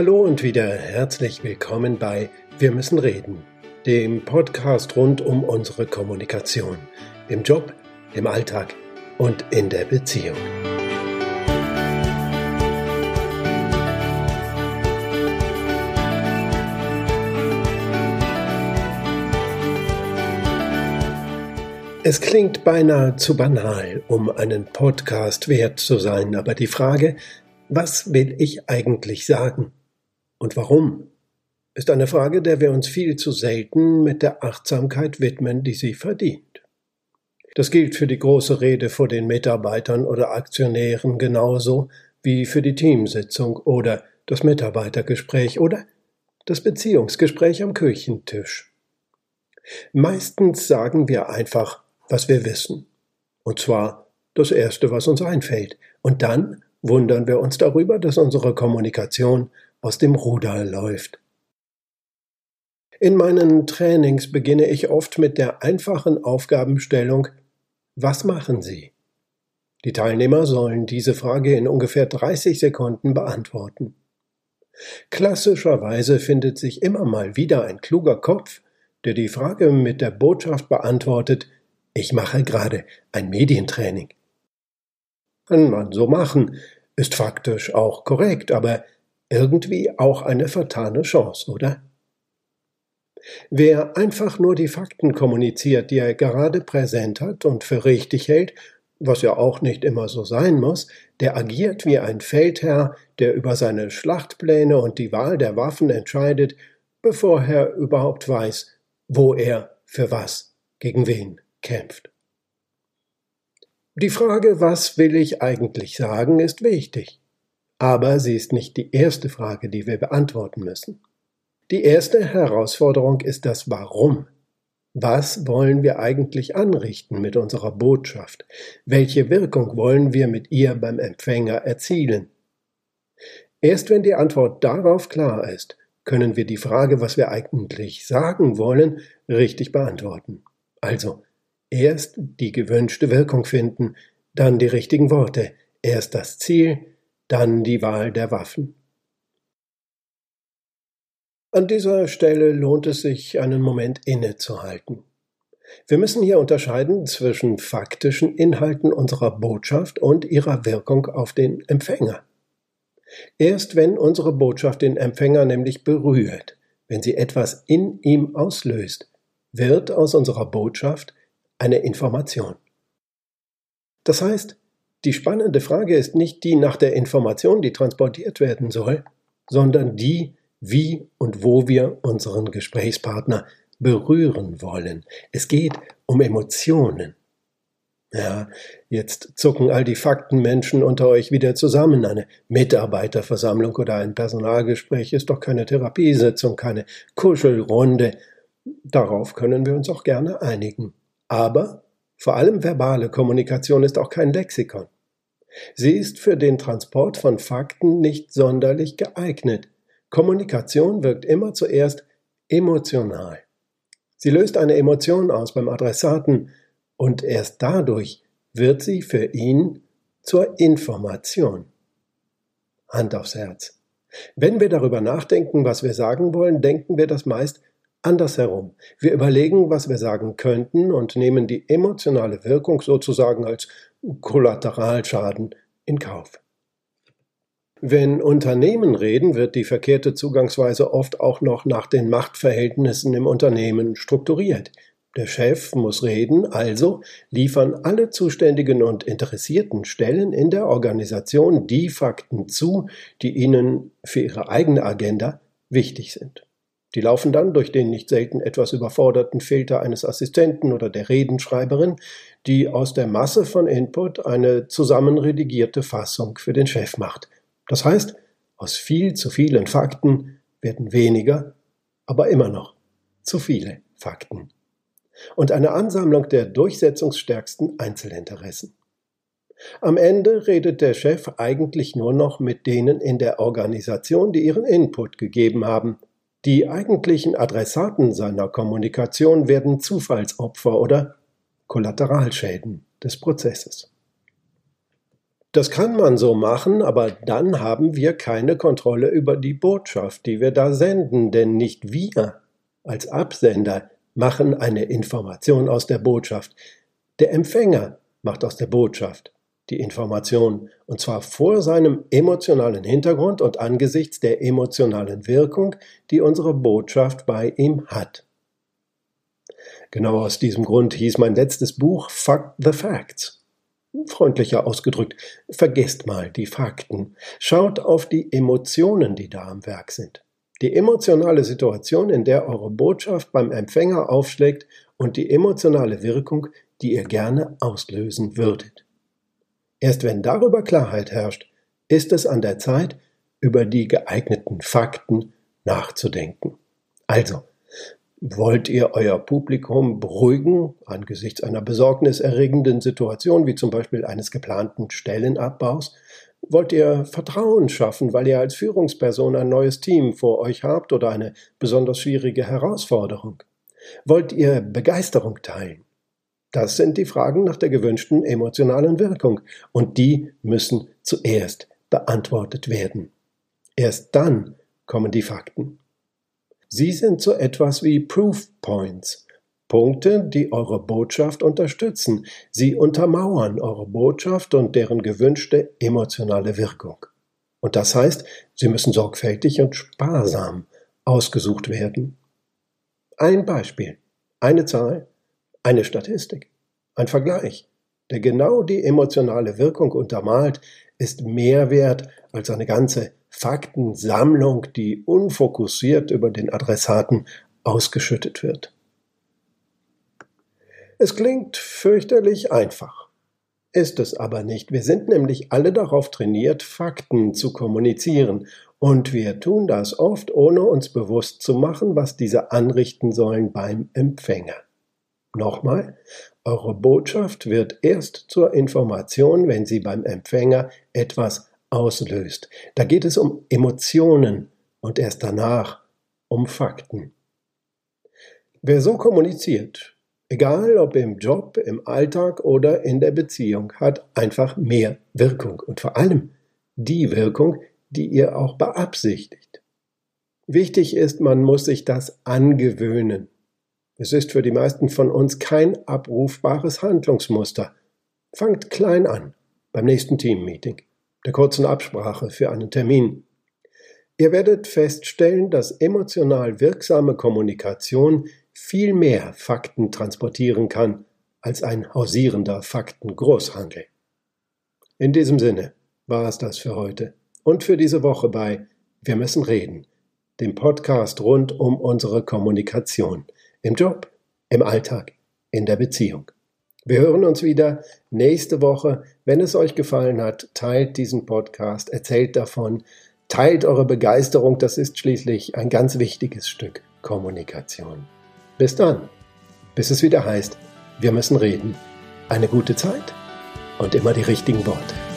Hallo und wieder herzlich willkommen bei Wir müssen reden, dem Podcast rund um unsere Kommunikation im Job, im Alltag und in der Beziehung. Es klingt beinahe zu banal, um einen Podcast wert zu sein, aber die Frage, was will ich eigentlich sagen und warum, ist eine Frage, der wir uns viel zu selten mit der Achtsamkeit widmen, die sie verdient. Das gilt für die große Rede vor den Mitarbeitern oder Aktionären genauso wie für die Teamsitzung oder das Mitarbeitergespräch oder das Beziehungsgespräch am Küchentisch. Meistens sagen wir einfach, was wir wissen. Und zwar das Erste, was uns einfällt. Und dann wundern wir uns darüber, dass unsere Kommunikation aus dem Ruder läuft. In meinen Trainings beginne ich oft mit der einfachen Aufgabenstellung Was machen Sie? Die Teilnehmer sollen diese Frage in ungefähr 30 Sekunden beantworten. Klassischerweise findet sich immer mal wieder ein kluger Kopf, der die Frage mit der Botschaft beantwortet, ich mache gerade ein Medientraining. Kann man so machen, ist faktisch auch korrekt, aber irgendwie auch eine vertane Chance, oder? Wer einfach nur die Fakten kommuniziert, die er gerade präsent hat und für richtig hält, was ja auch nicht immer so sein muss, der agiert wie ein Feldherr, der über seine Schlachtpläne und die Wahl der Waffen entscheidet, bevor er überhaupt weiß, wo er für was gegen wen kämpft. Die Frage, was will ich eigentlich sagen, ist wichtig. Aber sie ist nicht die erste Frage, die wir beantworten müssen. Die erste Herausforderung ist das Warum. Was wollen wir eigentlich anrichten mit unserer Botschaft? Welche Wirkung wollen wir mit ihr beim Empfänger erzielen? Erst wenn die Antwort darauf klar ist, können wir die Frage, was wir eigentlich sagen wollen, richtig beantworten. Also, Erst die gewünschte Wirkung finden, dann die richtigen Worte, erst das Ziel, dann die Wahl der Waffen. An dieser Stelle lohnt es sich, einen Moment innezuhalten. Wir müssen hier unterscheiden zwischen faktischen Inhalten unserer Botschaft und ihrer Wirkung auf den Empfänger. Erst wenn unsere Botschaft den Empfänger nämlich berührt, wenn sie etwas in ihm auslöst, wird aus unserer Botschaft eine Information. Das heißt, die spannende Frage ist nicht die nach der Information, die transportiert werden soll, sondern die, wie und wo wir unseren Gesprächspartner berühren wollen. Es geht um Emotionen. Ja, jetzt zucken all die Faktenmenschen unter euch wieder zusammen. Eine Mitarbeiterversammlung oder ein Personalgespräch ist doch keine Therapiesitzung, keine Kuschelrunde. Darauf können wir uns auch gerne einigen. Aber vor allem verbale Kommunikation ist auch kein Lexikon. Sie ist für den Transport von Fakten nicht sonderlich geeignet. Kommunikation wirkt immer zuerst emotional. Sie löst eine Emotion aus beim Adressaten und erst dadurch wird sie für ihn zur Information. Hand aufs Herz. Wenn wir darüber nachdenken, was wir sagen wollen, denken wir das meist Andersherum. Wir überlegen, was wir sagen könnten und nehmen die emotionale Wirkung sozusagen als Kollateralschaden in Kauf. Wenn Unternehmen reden, wird die verkehrte Zugangsweise oft auch noch nach den Machtverhältnissen im Unternehmen strukturiert. Der Chef muss reden, also liefern alle zuständigen und interessierten Stellen in der Organisation die Fakten zu, die ihnen für ihre eigene Agenda wichtig sind. Die laufen dann durch den nicht selten etwas überforderten Filter eines Assistenten oder der Redenschreiberin, die aus der Masse von Input eine zusammenredigierte Fassung für den Chef macht. Das heißt, aus viel zu vielen Fakten werden weniger, aber immer noch zu viele Fakten. Und eine Ansammlung der durchsetzungsstärksten Einzelinteressen. Am Ende redet der Chef eigentlich nur noch mit denen in der Organisation, die ihren Input gegeben haben, die eigentlichen Adressaten seiner Kommunikation werden Zufallsopfer oder Kollateralschäden des Prozesses. Das kann man so machen, aber dann haben wir keine Kontrolle über die Botschaft, die wir da senden, denn nicht wir als Absender machen eine Information aus der Botschaft. Der Empfänger macht aus der Botschaft die Information, und zwar vor seinem emotionalen Hintergrund und angesichts der emotionalen Wirkung, die unsere Botschaft bei ihm hat. Genau aus diesem Grund hieß mein letztes Buch Fuck the Facts. Freundlicher ausgedrückt, vergesst mal die Fakten, schaut auf die Emotionen, die da am Werk sind. Die emotionale Situation, in der eure Botschaft beim Empfänger aufschlägt und die emotionale Wirkung, die ihr gerne auslösen würdet. Erst wenn darüber Klarheit herrscht, ist es an der Zeit, über die geeigneten Fakten nachzudenken. Also, wollt ihr euer Publikum beruhigen angesichts einer besorgniserregenden Situation, wie zum Beispiel eines geplanten Stellenabbaus? Wollt ihr Vertrauen schaffen, weil ihr als Führungsperson ein neues Team vor euch habt oder eine besonders schwierige Herausforderung? Wollt ihr Begeisterung teilen? Das sind die Fragen nach der gewünschten emotionalen Wirkung und die müssen zuerst beantwortet werden. Erst dann kommen die Fakten. Sie sind so etwas wie Proof Points, Punkte, die eure Botschaft unterstützen. Sie untermauern eure Botschaft und deren gewünschte emotionale Wirkung. Und das heißt, sie müssen sorgfältig und sparsam ausgesucht werden. Ein Beispiel, eine Zahl, eine Statistik, ein Vergleich, der genau die emotionale Wirkung untermalt, ist mehr wert als eine ganze Faktensammlung, die unfokussiert über den Adressaten ausgeschüttet wird. Es klingt fürchterlich einfach. Ist es aber nicht. Wir sind nämlich alle darauf trainiert, Fakten zu kommunizieren, und wir tun das oft, ohne uns bewusst zu machen, was diese anrichten sollen beim Empfänger. Nochmal, eure Botschaft wird erst zur Information, wenn sie beim Empfänger etwas auslöst. Da geht es um Emotionen und erst danach um Fakten. Wer so kommuniziert, egal ob im Job, im Alltag oder in der Beziehung, hat einfach mehr Wirkung und vor allem die Wirkung, die ihr auch beabsichtigt. Wichtig ist, man muss sich das angewöhnen. Es ist für die meisten von uns kein abrufbares Handlungsmuster. Fangt klein an beim nächsten Teammeeting, der kurzen Absprache für einen Termin. Ihr werdet feststellen, dass emotional wirksame Kommunikation viel mehr Fakten transportieren kann als ein hausierender Faktengroßhandel. In diesem Sinne war es das für heute und für diese Woche bei Wir müssen reden, dem Podcast rund um unsere Kommunikation im Job, im Alltag, in der Beziehung. Wir hören uns wieder nächste Woche. Wenn es euch gefallen hat, teilt diesen Podcast, erzählt davon, teilt eure Begeisterung. Das ist schließlich ein ganz wichtiges Stück Kommunikation. Bis dann, bis es wieder heißt, wir müssen reden. Eine gute Zeit und immer die richtigen Worte.